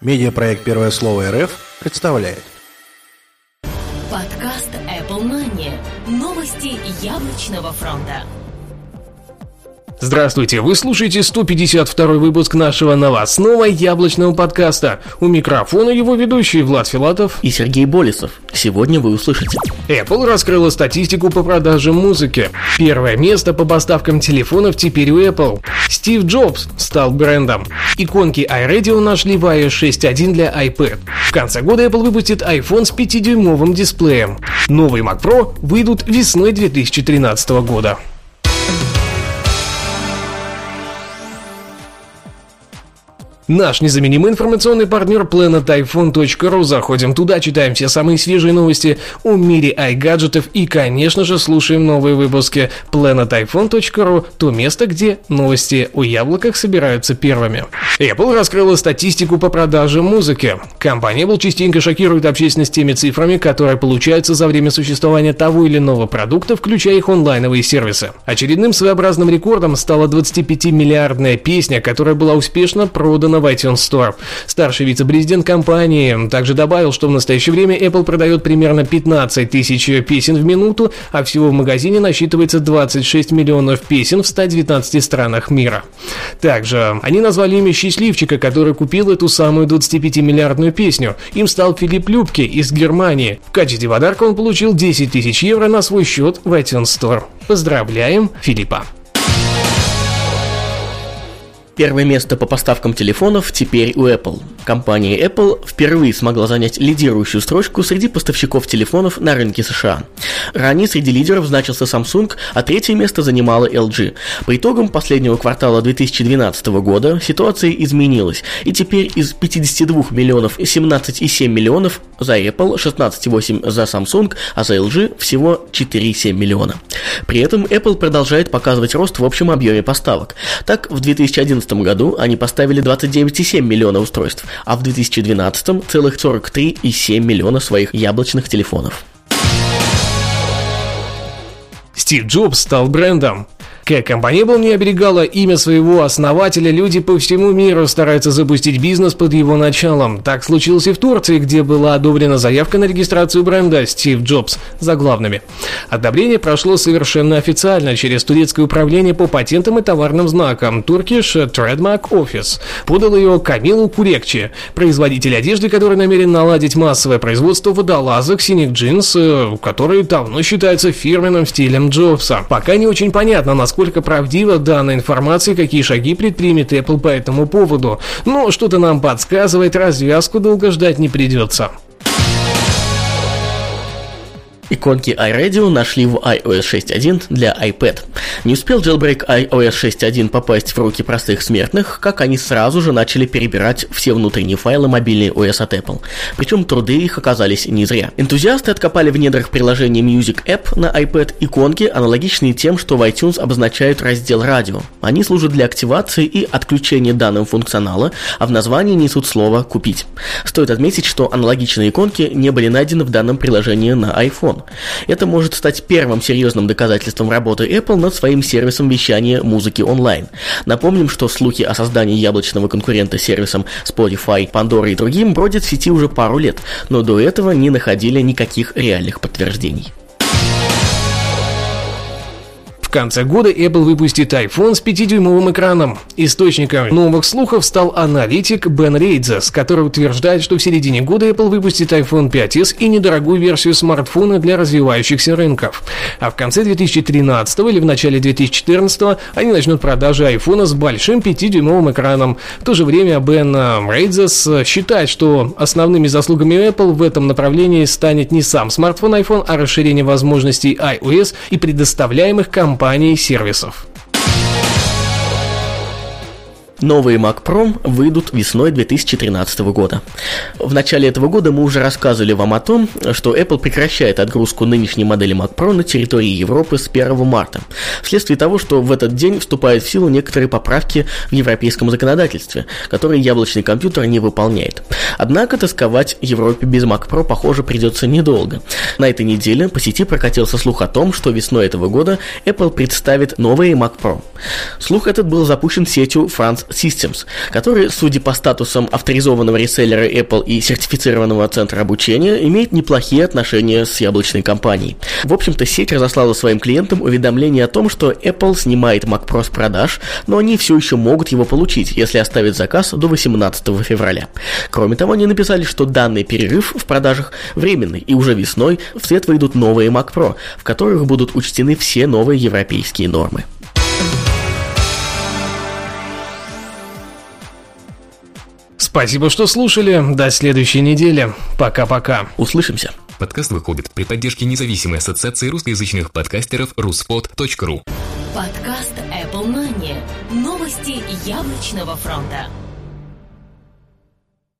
Медиапроект «Первое слово РФ» представляет. Подкаст Apple Money. Новости яблочного фронта. Здравствуйте, вы слушаете 152 выпуск нашего новостного яблочного подкаста. У микрофона его ведущий Влад Филатов и Сергей Болесов. Сегодня вы услышите. Apple раскрыла статистику по продажам музыки. Первое место по поставкам телефонов теперь у Apple. Стив Джобс стал брендом. Иконки iRadio нашли в iOS 6.1 для iPad. В конце года Apple выпустит iPhone с 5-дюймовым дисплеем. Новый Mac Pro выйдут весной 2013 года. Наш незаменимый информационный партнер planetiphone.ru. Заходим туда, читаем все самые свежие новости о мире iGadgetов и, конечно же, слушаем новые выпуски. planetiphone.ru – то место, где новости о яблоках собираются первыми. Apple раскрыла статистику по продаже музыки. Компания Apple частенько шокирует общественность теми цифрами, которые получаются за время существования того или иного продукта, включая их онлайновые сервисы. Очередным своеобразным рекордом стала 25-миллиардная песня, которая была успешно продана в iTunes Store. Старший вице-президент компании также добавил, что в настоящее время Apple продает примерно 15 тысяч песен в минуту, а всего в магазине насчитывается 26 миллионов песен в 119 странах мира. Также они назвали имя счастливчика, который купил эту самую 25-миллиардную песню. Им стал Филипп Любке из Германии. В качестве подарка он получил 10 тысяч евро на свой счет в iTunes Store. Поздравляем Филиппа! Первое место по поставкам телефонов теперь у Apple. Компания Apple впервые смогла занять лидирующую строчку среди поставщиков телефонов на рынке США. Ранее среди лидеров значился Samsung, а третье место занимала LG. По итогам последнего квартала 2012 года ситуация изменилась, и теперь из 52 миллионов 17,7 миллионов за Apple, 16,8 за Samsung, а за LG всего 4,7 миллиона. При этом Apple продолжает показывать рост в общем объеме поставок. Так, в 2011 2011 году они поставили 29,7 миллиона устройств, а в 2012 целых 43,7 миллиона своих яблочных телефонов. Стив Джобс стал брендом. Как компания Apple не оберегала имя своего основателя, люди по всему миру стараются запустить бизнес под его началом. Так случилось и в Турции, где была одобрена заявка на регистрацию бренда Steve Jobs заглавными. Одобрение прошло совершенно официально через турецкое управление по патентам и товарным знакам Turkish Trademark Office. Подал ее Камилу Курекчи, производитель одежды, который намерен наладить массовое производство водолазок, синих джинс, э, которые давно считаются фирменным стилем Джобса. Пока не очень понятно, насколько насколько правдива данная информация какие шаги предпримет Apple по этому поводу. Но что-то нам подсказывает, развязку долго ждать не придется. Иконки iRadio нашли в iOS 6.1 для iPad. Не успел jailbreak iOS 6.1 попасть в руки простых смертных, как они сразу же начали перебирать все внутренние файлы мобильной OS от Apple. Причем труды их оказались не зря. Энтузиасты откопали в недрах приложения Music App на iPad иконки, аналогичные тем, что в iTunes обозначают раздел радио. Они служат для активации и отключения данного функционала, а в названии несут слово «купить». Стоит отметить, что аналогичные иконки не были найдены в данном приложении на iPhone. Это может стать первым серьезным доказательством работы Apple над своим сервисом вещания музыки онлайн. Напомним, что слухи о создании яблочного конкурента сервисом Spotify, Pandora и другим бродят в сети уже пару лет, но до этого не находили никаких реальных подтверждений. В конце года Apple выпустит iPhone с 5-дюймовым экраном. Источником новых слухов стал аналитик Бен Рейдзес, который утверждает, что в середине года Apple выпустит iPhone 5s и недорогую версию смартфона для развивающихся рынков. А в конце 2013 или в начале 2014 они начнут продажи iPhone с большим 5-дюймовым экраном. В то же время Бен Рейдзес считает, что основными заслугами Apple в этом направлении станет не сам смартфон iPhone, а расширение возможностей iOS и предоставляемых компанией компаний сервисов. Новые Mac Pro выйдут весной 2013 года. В начале этого года мы уже рассказывали вам о том, что Apple прекращает отгрузку нынешней модели Mac Pro на территории Европы с 1 марта, вследствие того, что в этот день вступают в силу некоторые поправки в европейском законодательстве, которые яблочный компьютер не выполняет. Однако тосковать Европе без Mac Pro, похоже, придется недолго. На этой неделе по сети прокатился слух о том, что весной этого года Apple представит новые Mac Pro. Слух этот был запущен сетью France Systems, который, судя по статусам авторизованного реселлера Apple и сертифицированного центра обучения, имеет неплохие отношения с яблочной компанией. В общем-то, сеть разослала своим клиентам уведомление о том, что Apple снимает Mac Pro с продаж, но они все еще могут его получить, если оставят заказ до 18 февраля. Кроме того, они написали, что данный перерыв в продажах временный, и уже весной в свет выйдут новые Mac Pro, в которых будут учтены все новые европейские нормы. Спасибо, что слушали. До следующей недели. Пока-пока. Услышимся. Подкаст выходит при поддержке независимой ассоциации русскоязычных подкастеров ruspod.ru Подкаст Apple Money. Новости яблочного фронта.